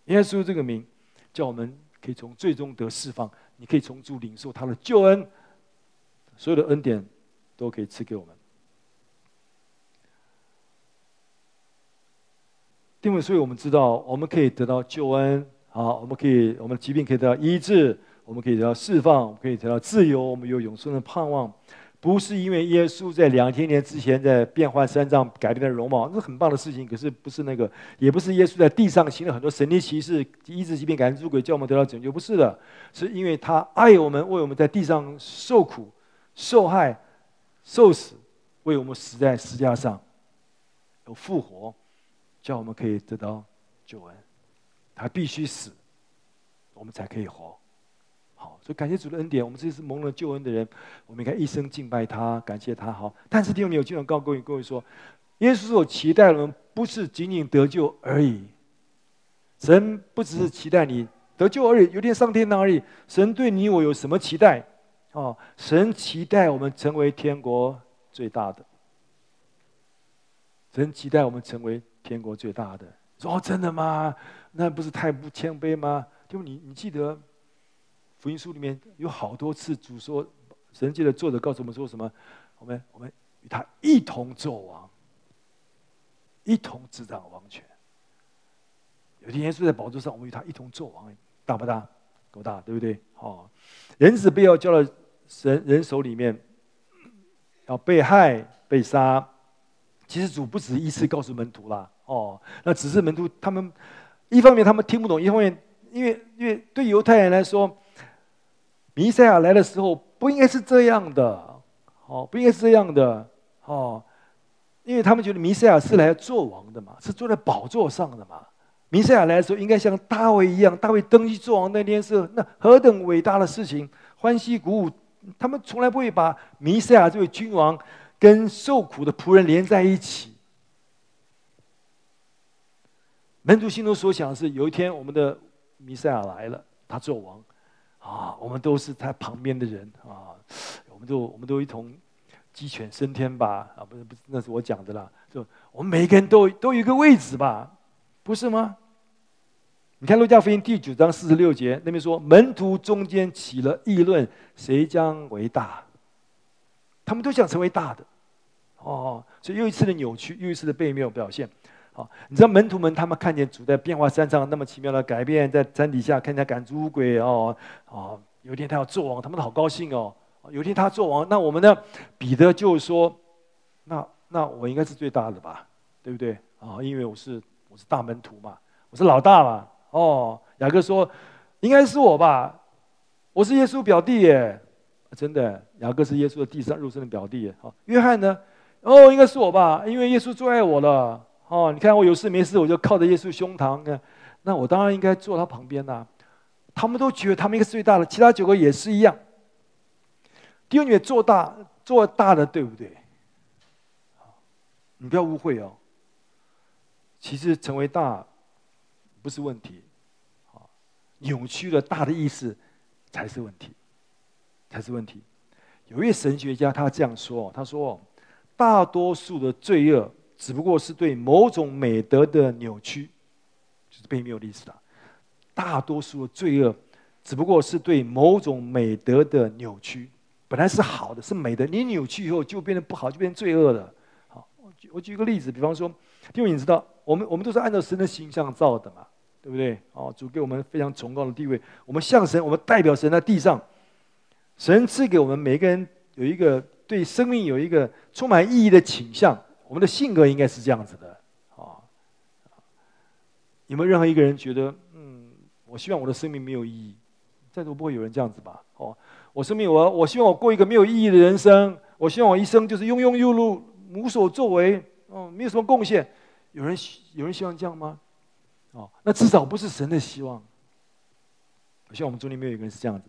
耶稣这个名，叫我们可以从最终得释放。你可以从主领受他的救恩，所有的恩典都可以赐给我们。因为，所以我们知道，我们可以得到救恩，好，我们可以，我们的疾病可以得到医治，我们可以得到释放，可以得到自由，我们有永生的盼望。不是因为耶稣在两千年之前在变换三藏改变了容貌，那是很棒的事情。可是不是那个，也不是耶稣在地上行了很多神迹奇事，医治疾病、赶人出鬼，叫我们得到拯救。不是的，是因为他爱我们，为我们在地上受苦、受害、受死，为我们死在十字架上，有复活。叫我们可以得到救恩，他必须死，我们才可以活。好，所以感谢主的恩典，我们这些是蒙了救恩的人，我们应该一生敬拜他，感谢他。好，但是弟兄们，有经常告诉各位各位说，耶稣所期待的人不是仅仅得救而已。神不只是期待你得救而已，有天上天堂而已。神对你我有什么期待？哦，神期待我们成为天国最大的。神期待我们成为。天国最大的，说哦，真的吗？那不是太不谦卑吗？就你，你记得福音书里面有好多次主说，神界的作者告诉我们说什么？我们我们与他一同作王，一同执掌王权。有天耶稣在宝座上，我们与他一同作王，大不大？够大，对不对？哦，人子被要交到神人手里面，要被害、被杀。其实主不止一次告诉门徒啦，哦，那只是门徒他们一方面他们听不懂，一方面因为因为对犹太人来说，弥赛亚来的时候不应该是这样的，哦，不应该是这样的，哦，因为他们觉得弥赛亚是来做王的嘛，是坐在宝座上的嘛。弥赛亚来的时候，应该像大卫一样，大卫登基做王那天是那何等伟大的事情，欢喜鼓舞。他们从来不会把弥赛亚这位君王跟受苦的仆人连在一起。门徒心中所想是，有一天我们的弥赛亚来了，他做王，啊，我们都是他旁边的人啊，我们都我们都一同鸡犬升天吧？啊，不是不是，那是我讲的啦，就我们每一个人都都有一个位置吧。不是吗？你看《路加福音》第九章四十六节，那边说门徒中间起了议论，谁将为大？他们都想成为大的，哦，所以又一次的扭曲，又一次的背面表现。好，你知道门徒们他们看见主在变化山上那么奇妙的改变，在山底下看见赶猪鬼哦哦，有一天他要做王，他们好高兴哦。有一天他做王，那我们呢？彼得就说：“那那我应该是最大的吧？对不对？啊，因为我是。”我是大门徒嘛，我是老大嘛。哦，雅各说，应该是我吧，我是耶稣表弟耶，真的，雅各是耶稣的第三肉身的表弟耶。好，约翰呢？哦，应该是我吧，因为耶稣最爱我了。哦，你看我有事没事，我就靠着耶稣胸膛，那我当然应该坐他旁边呐。他们都觉得他们应该最大的，其他九个也是一样。第二，你做大做大的，对不对？你不要误会哦。其实成为大不是问题，扭曲了大的意思才是问题，才是问题。有一位神学家他这样说：“他说，大多数的罪恶只不过是对某种美德的扭曲，就是悖谬的意思了。大多数的罪恶只不过是对某种美德的扭曲，本来是好的，是美的，你扭曲以后就变得不好，就变成罪恶了。好，我举我举个例子，比方说，因为你知道。”我们我们都是按照神的形象造的嘛，对不对？哦，主给我们非常崇高的地位，我们像神，我们代表神在地上。神赐给我们每个人有一个对生命有一个充满意义的倾向，我们的性格应该是这样子的。啊、有没有任何一个人觉得，嗯，我希望我的生命没有意义？在座不会有人这样子吧？哦，我生命我我希望我过一个没有意义的人生，我希望我一生就是庸庸碌碌，无所作为，哦，没有什么贡献。有人有人希望这样吗？哦，那至少不是神的希望。我希望我们中间没有一个人是这样子，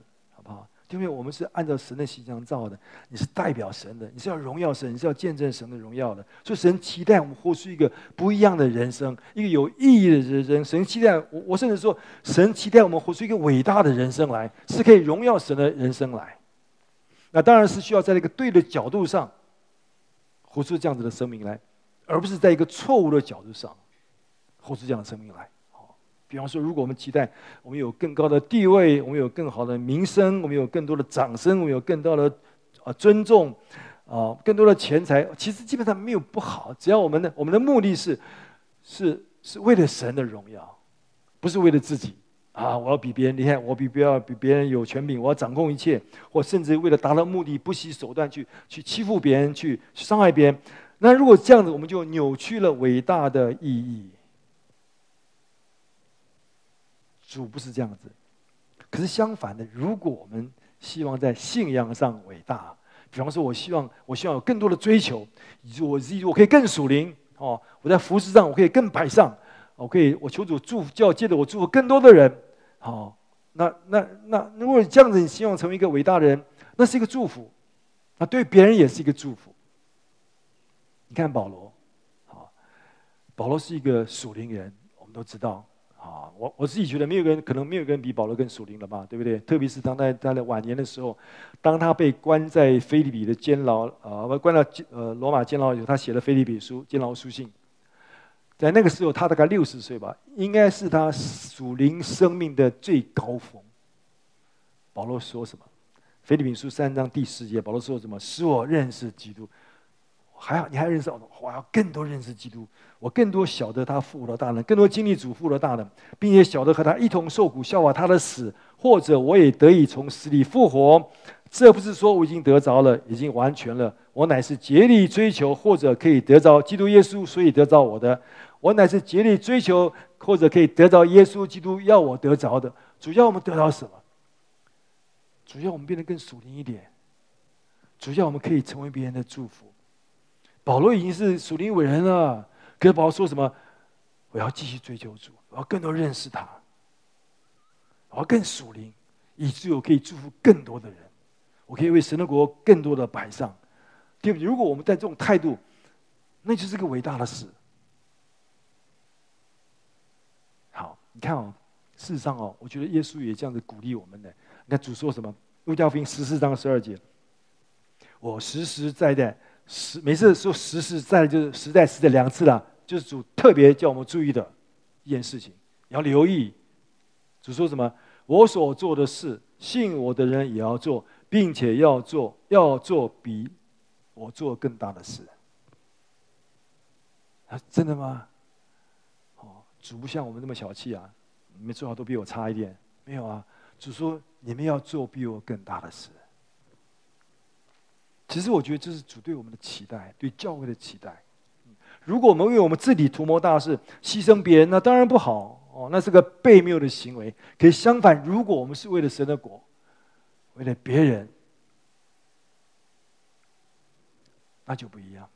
因为我们是按照神的形象造的，你是代表神的，你是要荣耀神，你是要见证神的荣耀的。所以神期待我们活出一个不一样的人生，一个有意义的人生。神期待我，我甚至说，神期待我们活出一个伟大的人生来，是可以荣耀神的人生来。那当然是需要在一个对的角度上，活出这样子的生命来。而不是在一个错误的角度上，活出这样的生命来。比方说，如果我们期待我们有更高的地位，我们有更好的名声，我们有更多的掌声，我们有更多的啊尊重，啊更多的钱财，其实基本上没有不好。只要我们的我们的目的是是是为了神的荣耀，不是为了自己啊！我要比别人厉害，我比别人比别人有权柄，我要掌控一切，或甚至为了达到目的不惜手段去去欺负别人，去伤害别人。那如果这样子，我们就扭曲了伟大的意义。主不是这样子，可是相反的，如果我们希望在信仰上伟大，比方说，我希望我希望有更多的追求，以及我我可以更属灵哦，我在服事上我可以更摆上，我可以我求主祝福，就要借着我祝福更多的人。好，那那那如果这样子，你希望成为一个伟大的人，那是一个祝福，那对别人也是一个祝福。你看保罗，好，保罗是一个属灵人，我们都知道，啊，我我自己觉得没有人可能没有人比保罗更属灵了吧，对不对？特别是当在他的晚年的时候，当他被关在腓立比的监牢，啊，关到呃罗马监牢以后，他写了腓立比书监牢书信，在那个时候他大概六十岁吧，应该是他属灵生命的最高峰。保罗说什么？腓立比书三章第十节，保罗说什么？使我认识基督。还好，你还认识我，我要更多认识基督，我更多晓得他复活的大能，更多经历主复活的大能，并且晓得和他一同受苦，效法他的死，或者我也得以从死里复活。这不是说我已经得着了，已经完全了。我乃是竭力追求，或者可以得着基督耶稣，所以得着我的。我乃是竭力追求，或者可以得着耶稣基督要我得着的。主要我们得到什么？主要我们变得更属灵一点。主要我们可以成为别人的祝福。保罗已经是属灵伟人了，可是保罗说什么？我要继续追求主，我要更多认识他，我要更属灵，以至于我可以祝福更多的人，我可以为神的国更多的摆上。对不对？如果我们带这种态度，那就是个伟大的事。好，你看哦，事实上哦，我觉得耶稣也这样子鼓励我们的。你看主说什么？路加福音十四章十二节，我实实在在。实每次说实实在就是实在实在两次了，就是主特别叫我们注意的一件事情，要留意。主说什么？我所做的事，信我的人也要做，并且要做，要做比我做更大的事。啊，真的吗？哦，主不像我们那么小气啊，你们最好都比我差一点。没有啊，主说你们要做比我更大的事。其实我觉得这是主对我们的期待，对教会的期待。如果我们为我们自己图谋大事，牺牲别人，那当然不好哦，那是个悖谬的行为。可以相反，如果我们是为了神的国，为了别人，那就不一样。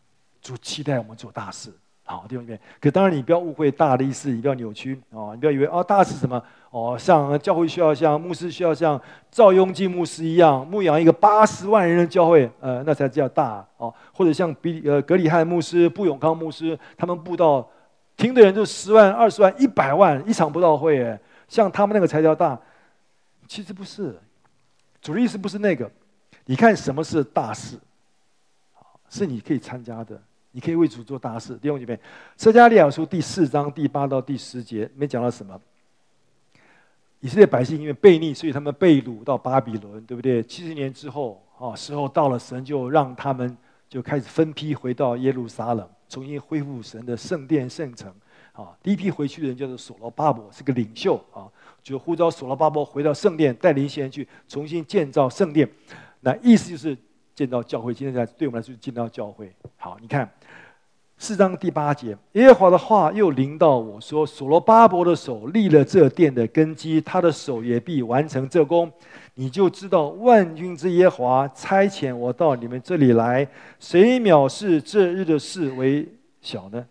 主期待我们做大事。好，弟兄姐妹，可当然你不要误会大的意思，你不要扭曲哦，你不要以为哦，大是什么哦，像教会需要像牧师需要像赵雍基牧师一样牧养一个八十万人的教会，呃，那才叫大哦，或者像比呃格里汉牧师、布永康牧师，他们布道听的人就十万、二十万、一百万一场布道会，哎，像他们那个才叫大，其实不是，主的意思不是那个，你看什么是大事，是你可以参加的。你可以为主做大事。弟兄姐妹，撒迦利亚书第四章第八到第十节，里面讲到什么？以色列百姓因为悖逆，所以他们被掳到巴比伦，对不对？七十年之后，啊，时候到了，神就让他们就开始分批回到耶路撒冷，重新恢复神的圣殿圣城。啊，第一批回去的人叫做所罗巴伯，是个领袖啊，就呼召所罗巴伯回到圣殿，带领一些人去重新建造圣殿。那意思就是。见到教会，今天在对我们来说，见到教会。好，你看四章第八节，耶和华的话又临到我说：“所罗巴伯的手立了这殿的根基，他的手也必完成这工。你就知道万军之耶和华差遣我到你们这里来，谁藐视这日的事为小呢？”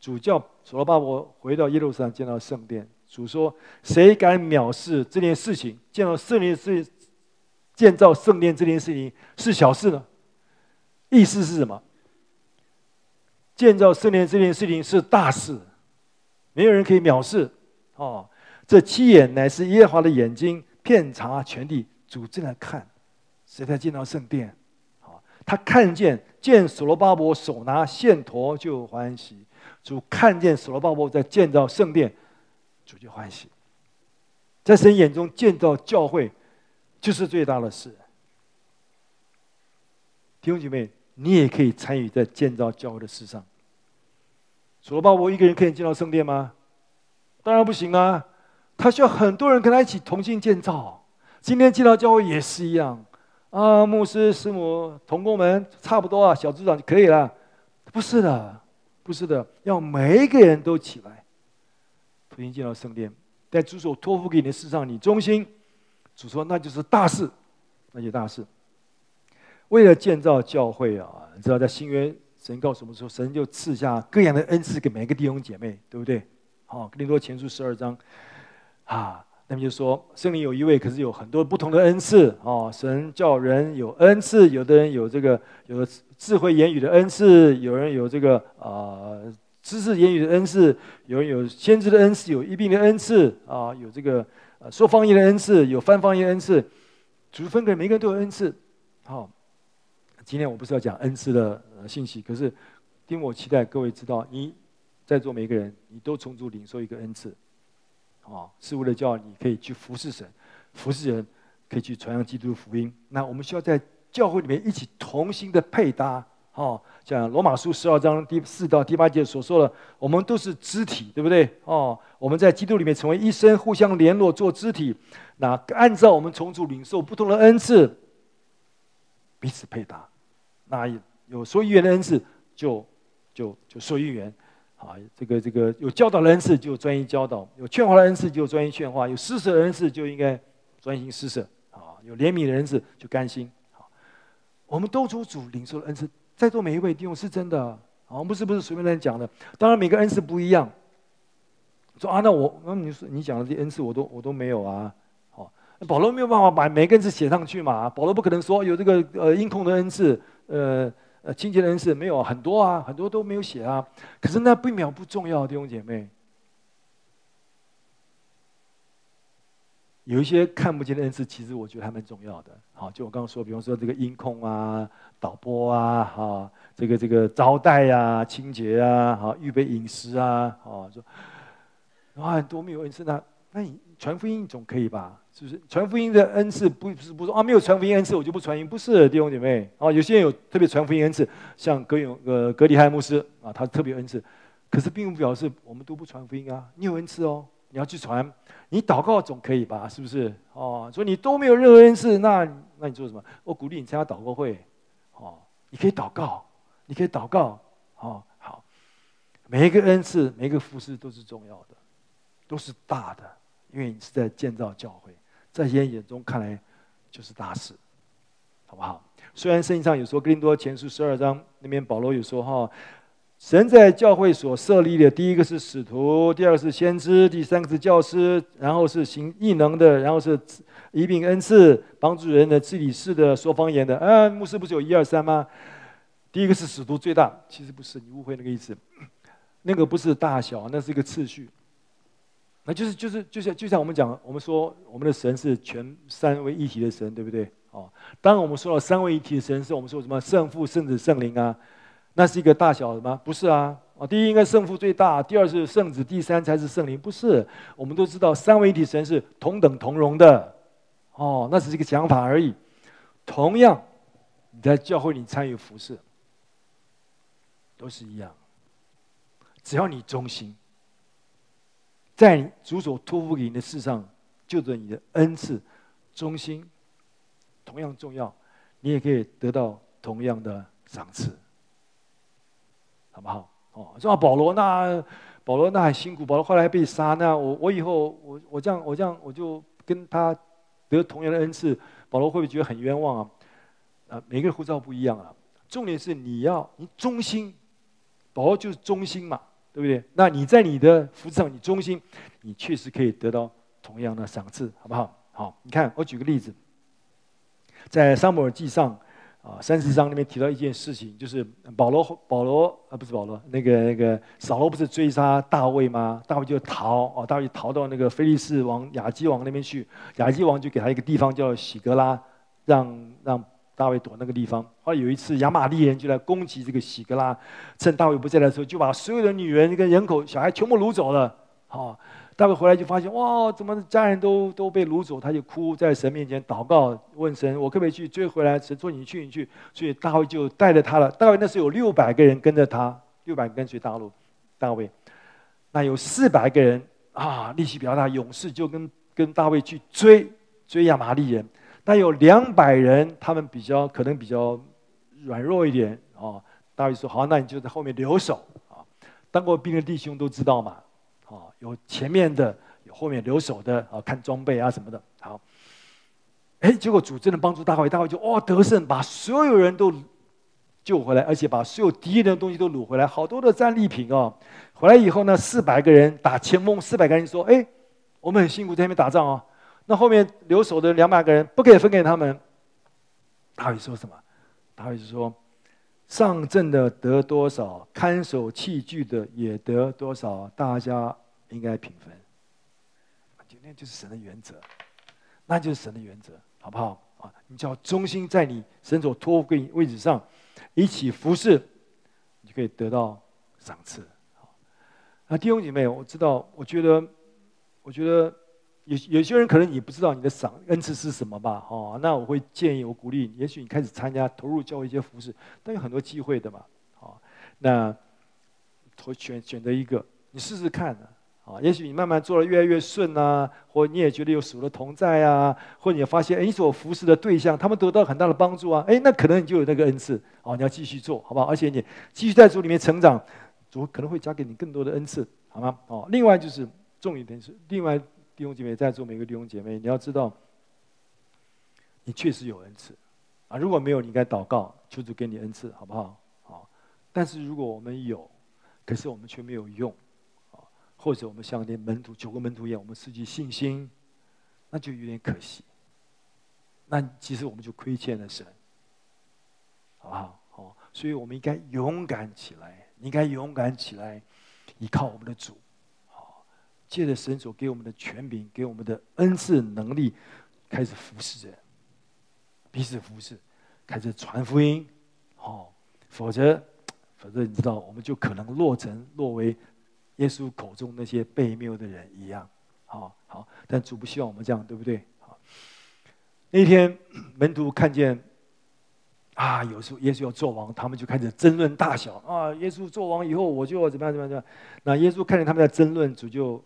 主教所罗巴伯回到耶路撒冷见到圣殿。主说：“谁敢藐视这件事情？见到圣殿的事？”建造圣殿这件事情是小事呢？意思是什么？建造圣殿这件事情是大事，没有人可以藐视。哦，这七眼乃是耶和华的眼睛，遍察全地。主正在看，谁在建造圣殿？好，他看见见所罗巴伯手拿线砣就欢喜。主看见所罗巴伯在建造圣殿，主就欢喜。在神眼中建造教会。就是最大的事，弟兄姐妹，你也可以参与在建造教会的事上。所罗巴伯一个人可以建造圣殿吗？当然不行啊，他需要很多人跟他一起同心建造。今天建造教会也是一样啊，牧师、师母、同工们差不多啊，小组长就可以了。不是的，不是的，要每一个人都起来，同心建造圣殿，在主所托付给你的事上，你忠心。主说：“那就是大事，那就大事。为了建造教会啊，你知道，在新约，神告诉我们说，神就赐下各样的恩赐给每一个弟兄姐妹，对不对？好，哥林多前书十二章，啊，那么就说，圣灵有一位，可是有很多不同的恩赐啊。神叫人有恩赐，有的人有这个有智慧言语的恩赐，有人有这个啊知识言语的恩赐，有人有先知的恩赐，有一病的恩赐啊，有这个。”说方言的恩赐，有翻方言的恩赐，主分给每个人都有恩赐。好，今天我不是要讲恩赐的信息，可是因为我期待各位知道，你在座每个人，你都从主领受一个恩赐，啊，是为了叫你可以去服侍神，服侍人，可以去传扬基督的福音。那我们需要在教会里面一起同心的配搭，哦，像罗马书十二章第四到第八节所说的，我们都是肢体，对不对？哦，我们在基督里面成为一身，互相联络做肢体。那按照我们从主领受不同的恩赐，彼此配搭。那有说预言的恩赐，就就就说预言。啊，这个这个有教导的恩赐就专一教导，有劝化的恩赐就专一劝化，有施舍的恩赐就应该专心施舍。啊，有怜悯的恩赐就甘心。好，我们都从主领受的恩赐。在座每一位弟兄是真的啊，我们不是不是随便在讲的。当然每个恩赐不一样。说啊，那我那你说你讲的这些恩赐我都我都没有啊。好，保罗没有办法把每个恩赐写上去嘛。保罗不可能说有这个呃音控的恩赐，呃呃清洁的恩赐没有很多啊，很多都没有写啊。可是那并没有不重要，弟兄姐妹。有一些看不见的恩赐，其实我觉得还蛮重要的。好，就我刚刚说，比方说这个音控啊、导播啊、哈，这个这个招待啊、清洁啊、哈，预备饮食啊，啊，说哇，很多没有恩赐，那那你传福音总可以吧？是不是？传福音的恩赐不是不说啊，没有传福音恩赐我就不传音，不是弟兄姐妹。啊，有些人有特别传福音恩赐，像格永呃格里汉牧师啊，他特别恩赐，可是并不表示我们都不传福音啊，你有恩赐哦。你要去传，你祷告总可以吧？是不是？哦，说你都没有任何恩赐，那那你做什么？我鼓励你参加祷告会，哦，你可以祷告，你可以祷告，哦，好，每一个恩赐，每一个服事都是重要的，都是大的，因为你是在建造教会，在人眼中看来就是大事，好不好？虽然圣经上有说，哥林多前书十二章那边保罗有说，哈。神在教会所设立的，第一个是使徒，第二个是先知，第三个是教师，然后是行异能的，然后是医病恩赐，帮助人的治理事的，说方言的。啊，牧师不是有一二三吗？第一个是使徒最大，其实不是，你误会那个意思。那个不是大小，那是一个次序。那就是就是就像就像我们讲，我们说我们的神是全三位一体的神，对不对？哦，当我们说到三位一体的神，是我们说什么圣父、圣子、圣灵啊？那是一个大小的吗？不是啊！啊，第一应该圣父最大，第二是圣子，第三才是圣灵。不是，我们都知道三位一体神是同等同荣的，哦，那只是一个讲法而已。同样，你在教会里参与服侍，都是一样。只要你忠心，在主所托付给你的事上，就着你的恩赐，忠心同样重要，你也可以得到同样的赏赐。好不好？哦，说啊，保罗那保罗那很辛苦，保罗后来被杀，那我我以后我我这样我这样我就跟他得同样的恩赐，保罗会不会觉得很冤枉啊？啊，每个人护照不一样啊。重点是你要你忠心，保罗就是忠心嘛，对不对？那你在你的服事上你忠心，你确实可以得到同样的赏赐，好不好？好，你看我举个例子，在撒母耳记上。啊，三十章里面提到一件事情，就是保罗保罗啊，不是保罗，那个那个扫罗不是追杀大卫吗？大卫就逃哦，大卫逃到那个菲利士王亚基王那边去，亚基王就给他一个地方叫喜格拉，让让大卫躲那个地方。后来有一次亚玛力人就来攻击这个喜格拉，趁大卫不在的时候，就把所有的女人跟人口小孩全部掳走了。好。大卫回来就发现，哇，怎么家人都都被掳走？他就哭在神面前祷告，问神：我可不可以去追回来？神说：你去，你去。所以大卫就带着他了。大卫那时候有六百个人跟着他，六百跟随大陆大卫。那有四百个人啊，力气比较大，勇士就跟跟大卫去追追亚玛力人。但有两百人，他们比较可能比较软弱一点啊。大卫说：好，那你就在后面留守啊。当过兵的弟兄都知道嘛。啊，有前面的，有后面留守的啊，看装备啊什么的。好，哎，结果主真的帮助大卫，大卫就哦得胜，把所有人都救回来，而且把所有敌人的东西都掳回来，好多的战利品哦。回来以后呢，四百个人打前锋，四百个人说：“哎，我们很辛苦在那边打仗哦。”那后面留守的两百个人不给分给他们。大卫说什么？大卫就说。上阵的得多少，看守器具的也得多少，大家应该平分。今天就是神的原则，那就是神的原则，好不好？啊，你只要忠心在你神所托付给你位置上，一起服侍，你就可以得到赏赐。好，那弟兄姐妹，我知道，我觉得，我觉得有有些人可能你不知道你的赏恩赐是什么吧？哦，那我会建议我鼓励你，也许你开始参加投入教会一些服事，但有很多机会的嘛。好，那投选选择一个，你试试看啊。也许你慢慢做的越来越顺啊，或你也觉得有属的同在啊，或你发现哎，你所服侍的对象他们得到很大的帮助啊，哎，那可能你就有那个恩赐哦，你要继续做好不好？而且你继续在主里面成长，主可能会加给你更多的恩赐，好吗？哦，另外就是重点是，另外弟兄姐妹在座每个弟兄姐妹，你要知道，你确实有恩赐啊，如果没有，你应该祷告求主给你恩赐，好不好？好，但是如果我们有，可是我们却没有用。啊或者我们像那门徒九个门徒一样，我们失去信心，那就有点可惜。那其实我们就亏欠了神，好不好？好，所以我们应该勇敢起来，你应该勇敢起来，依靠我们的主，借着神所给我们的权柄，给我们的恩赐能力，开始服侍人，彼此服侍，开始传福音，哦，否则，否则你知道，我们就可能落成落为。耶稣口中那些被谬的人一样，好好，但主不希望我们这样，对不对？好，那天门徒看见啊，有时候耶稣要做王，他们就开始争论大小啊。耶稣做王以后，我就怎么样怎么样怎么样。那耶稣看见他们在争论，主就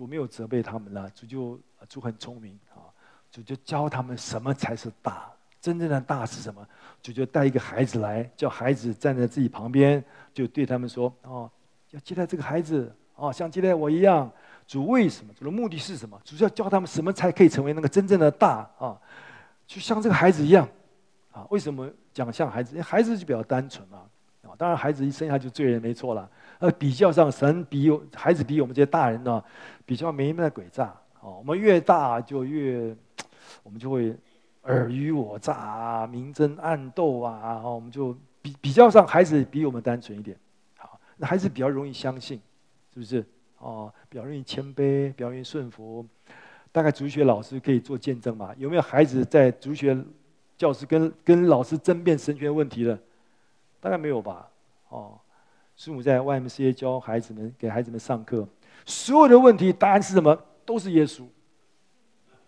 主没有责备他们了，主就主很聪明啊，主就教他们什么才是大，真正的大是什么？主就带一个孩子来，叫孩子站在自己旁边，就对他们说哦。要接待这个孩子哦，像接待我一样。主为什么？主的目的是什么？主要教他们什么才可以成为那个真正的大啊？就像这个孩子一样啊？为什么讲像孩子？因为孩子就比较单纯嘛啊。当然，孩子一生下就罪人没错了。呃，比较上，神比孩子比我们这些大人呢，比较没那么诡诈啊。我们越大就越，我们就会尔虞我诈啊，明争暗斗啊。我们就比比较上，孩子比我们单纯一点。好那孩子比较容易相信，是不是？哦，比较容易谦卑，比较容易顺服。大概主学老师可以做见证吧？有没有孩子在主学教室跟跟老师争辩神学问题的？大概没有吧？哦，师母在 YMCA 教孩子们，给孩子们上课，所有的问题答案是什么？都是耶稣。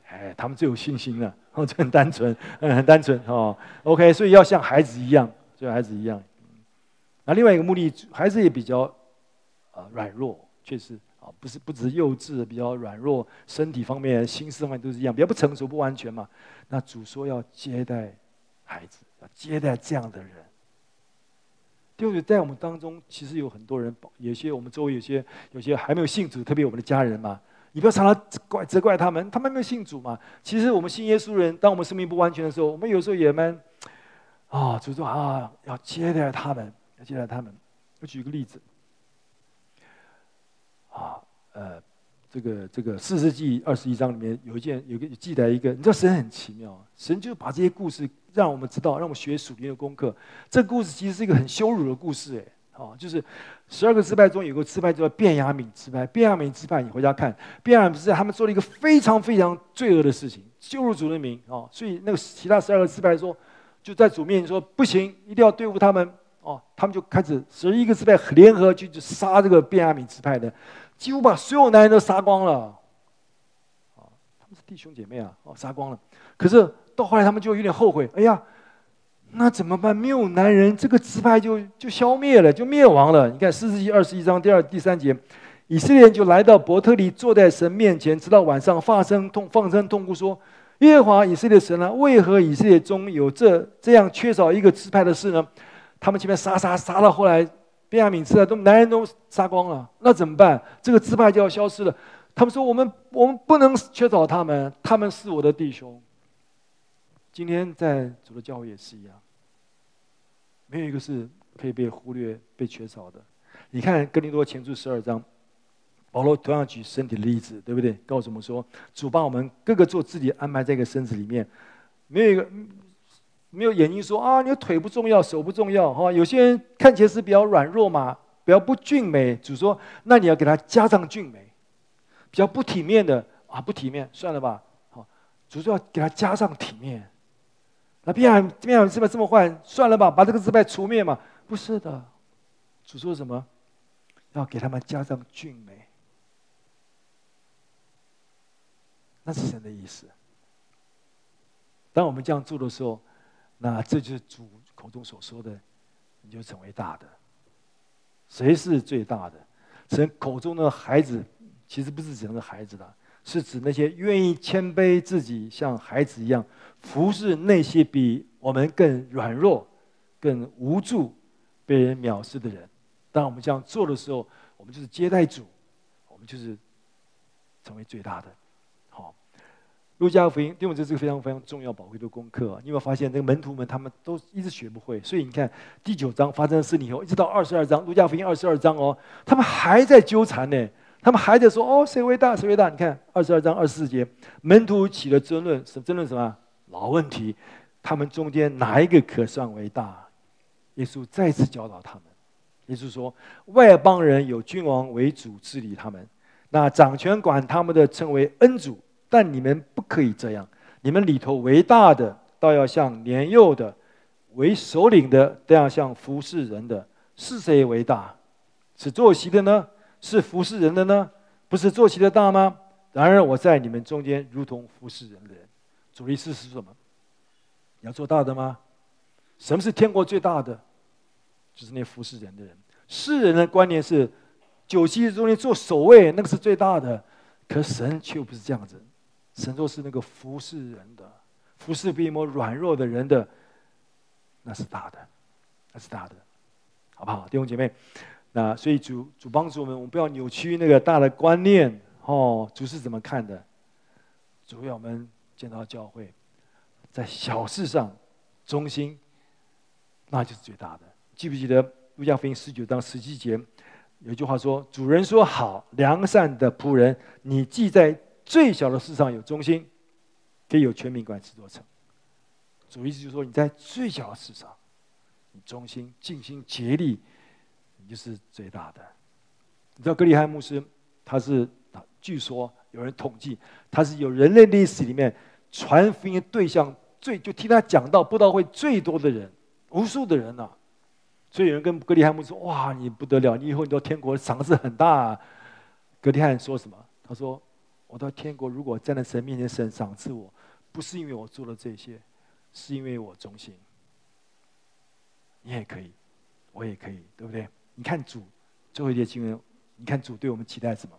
哎，他们最有信心了，哦，就很单纯，嗯，很单纯哦。OK，所以要像孩子一样，就像孩子一样。那另外一个目的，孩子也比较，啊软弱，确实啊，不是不只是幼稚，比较软弱，身体方面、心思方面都是一样，比较不成熟、不完全嘛。那主说要接待孩子，要接待这样的人。就是在我们当中，其实有很多人，有些我们周围有些有些还没有信主，特别我们的家人嘛，你不要常常怪责怪他们，他们没有信主嘛。其实我们信耶稣人，当我们生命不完全的时候，我们有时候也蛮啊，主说啊，要接待他们。要接待他们，我举个例子，啊，呃，这个这个四世纪二十一章里面有一件，有个记载一个，你知道神很奇妙，神就把这些故事让我们知道，让我们学属灵的功课。这个故事其实是一个很羞辱的故事，哎，哦，就是十二个支派中有个支派叫便雅悯支派，便雅悯支派你回家看，便雅悯支派他们做了一个非常非常罪恶的事情，羞辱主的名啊，所以那个其他十二个支派说，就在主面前说不行，一定要对付他们。哦，他们就开始十一个支派联合去就杀这个便雅悯支派的，几乎把所有男人都杀光了。啊，他们是弟兄姐妹啊，哦，杀光了。可是到后来他们就有点后悔，哎呀，那怎么办？没有男人，这个支派就就消灭了，就灭亡了。你看士师记二十一章第二、第三节，以色列人就来到伯特利，坐在神面前，直到晚上，放声痛放声痛哭说：耶和华以色列神啊，为何以色列中有这这样缺少一个支派的事呢？他们前面杀杀杀到后来，便雅悯支派都男人都杀光了，那怎么办？这个支派就要消失了。他们说：“我们我们不能缺少他们，他们是我的弟兄。”今天在主的教会也是一样，没有一个是可以被忽略、被缺少的。你看哥林多前书十二章，保罗同样举身体的例子，对不对？告诉我们说，主把我们各个做自己安排在一个身子里面，没有一个。没有眼睛说啊，你的腿不重要，手不重要哈。有些人看起来是比较软弱嘛，比较不俊美。主说，那你要给他加上俊美。比较不体面的啊，不体面，算了吧。好，主说要给他加上体面。那便雅便雅悯支派这么坏，算了吧，把这个字派除灭嘛？不是的，主说什么？要给他们加上俊美。那是神的意思。当我们这样做的时候，那这就是主口中所说的，你就成为大的。谁是最大的？神口中的孩子，其实不是指那个孩子的，是指那些愿意谦卑自己，像孩子一样服侍那些比我们更软弱、更无助、被人藐视的人。当我们这样做的时候，我们就是接待主，我们就是成为最大的。路加福音，因为这是个非常非常重要、宝贵的功课！你有没有发现，那个门徒们他们都一直学不会？所以你看第九章发生的事情以后，一直到二十二章，路加福音二十二章哦，他们还在纠缠呢，他们还在说哦，谁为大，谁为大？你看二十二章二十四节，门徒起了争论，什争论什么？老问题，他们中间哪一个可算为大？耶稣再次教导他们，耶稣说：外邦人有君王为主治理他们，那掌权管他们的称为恩主。但你们不可以这样，你们里头为大的，倒要像年幼的；为首领的，都要像服侍人的。是谁为大？是坐席的呢？是服侍人的呢？不是坐席的大吗？然而我在你们中间，如同服侍人的人。主的意思是什么？你要做大的吗？什么是天国最大的？就是那服侍人的人。世人的观念是，酒席中间做守卫，那个是最大的。可神却不是这样子。神若是那个服侍人的，服侍比我们软弱的人的，那是大的，那是大的，好不好，弟兄姐妹？那所以主主帮助我们，我们不要扭曲那个大的观念哦。主是怎么看的？主要我们见到教会，在小事上忠心，那就是最大的。记不记得路加福音十九章十七节有一句话说：“主人说好，良善的仆人，你既在。”最小的事上有中心，可以有全民管制作城。主意思就是说，你在最小的事上，你中心、尽心、竭力，你就是最大的。你知道格里汉牧师，他是据说有人统计，他是有人类历史里面传福音对象最就听他讲到布道会最多的人，无数的人呐、所以有人跟格里汉牧师说：“哇，你不得了，你以后你到天国赏赐很大、啊。”格里汉说什么？他说。我到天国，如果站在神面前，神赏赐我，不是因为我做了这些，是因为我忠心。你也可以，我也可以，对不对？你看主最后一节经文，你看主对我们期待什么？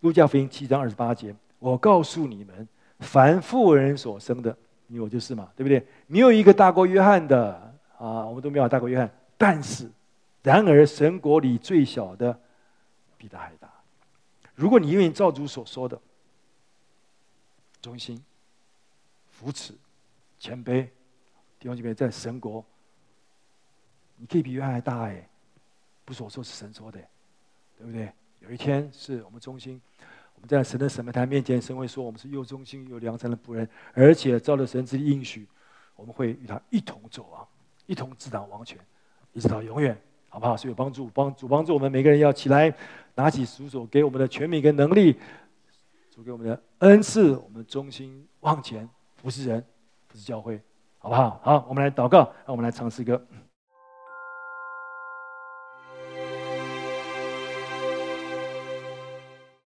路加福音七章二十八节，我告诉你们，凡妇人所生的，你我就是嘛，对不对？没有一个大过约翰的啊，我们都没有大过约翰。但是，然而神国里最小的，比他还大。如果你愿意照主所说的，忠心、扶持、谦卑，弟兄姐妹，在神国，你可以比约翰还大哎！不是我说，是神说的，对不对？有一天是我们忠心，我们在神的审判台面前，神会说我们是又忠心又良善的仆人，而且照着神之应许，我们会与他一同走啊，一同执掌王权，一直到永远。好不好？所以帮助，帮主帮助我们每个人要起来，拿起主所给我们的权柄跟能力，主给我们的恩赐，我们忠心往前不是人，不是教会，好不好？好，我们来祷告，让我们来唱诗歌。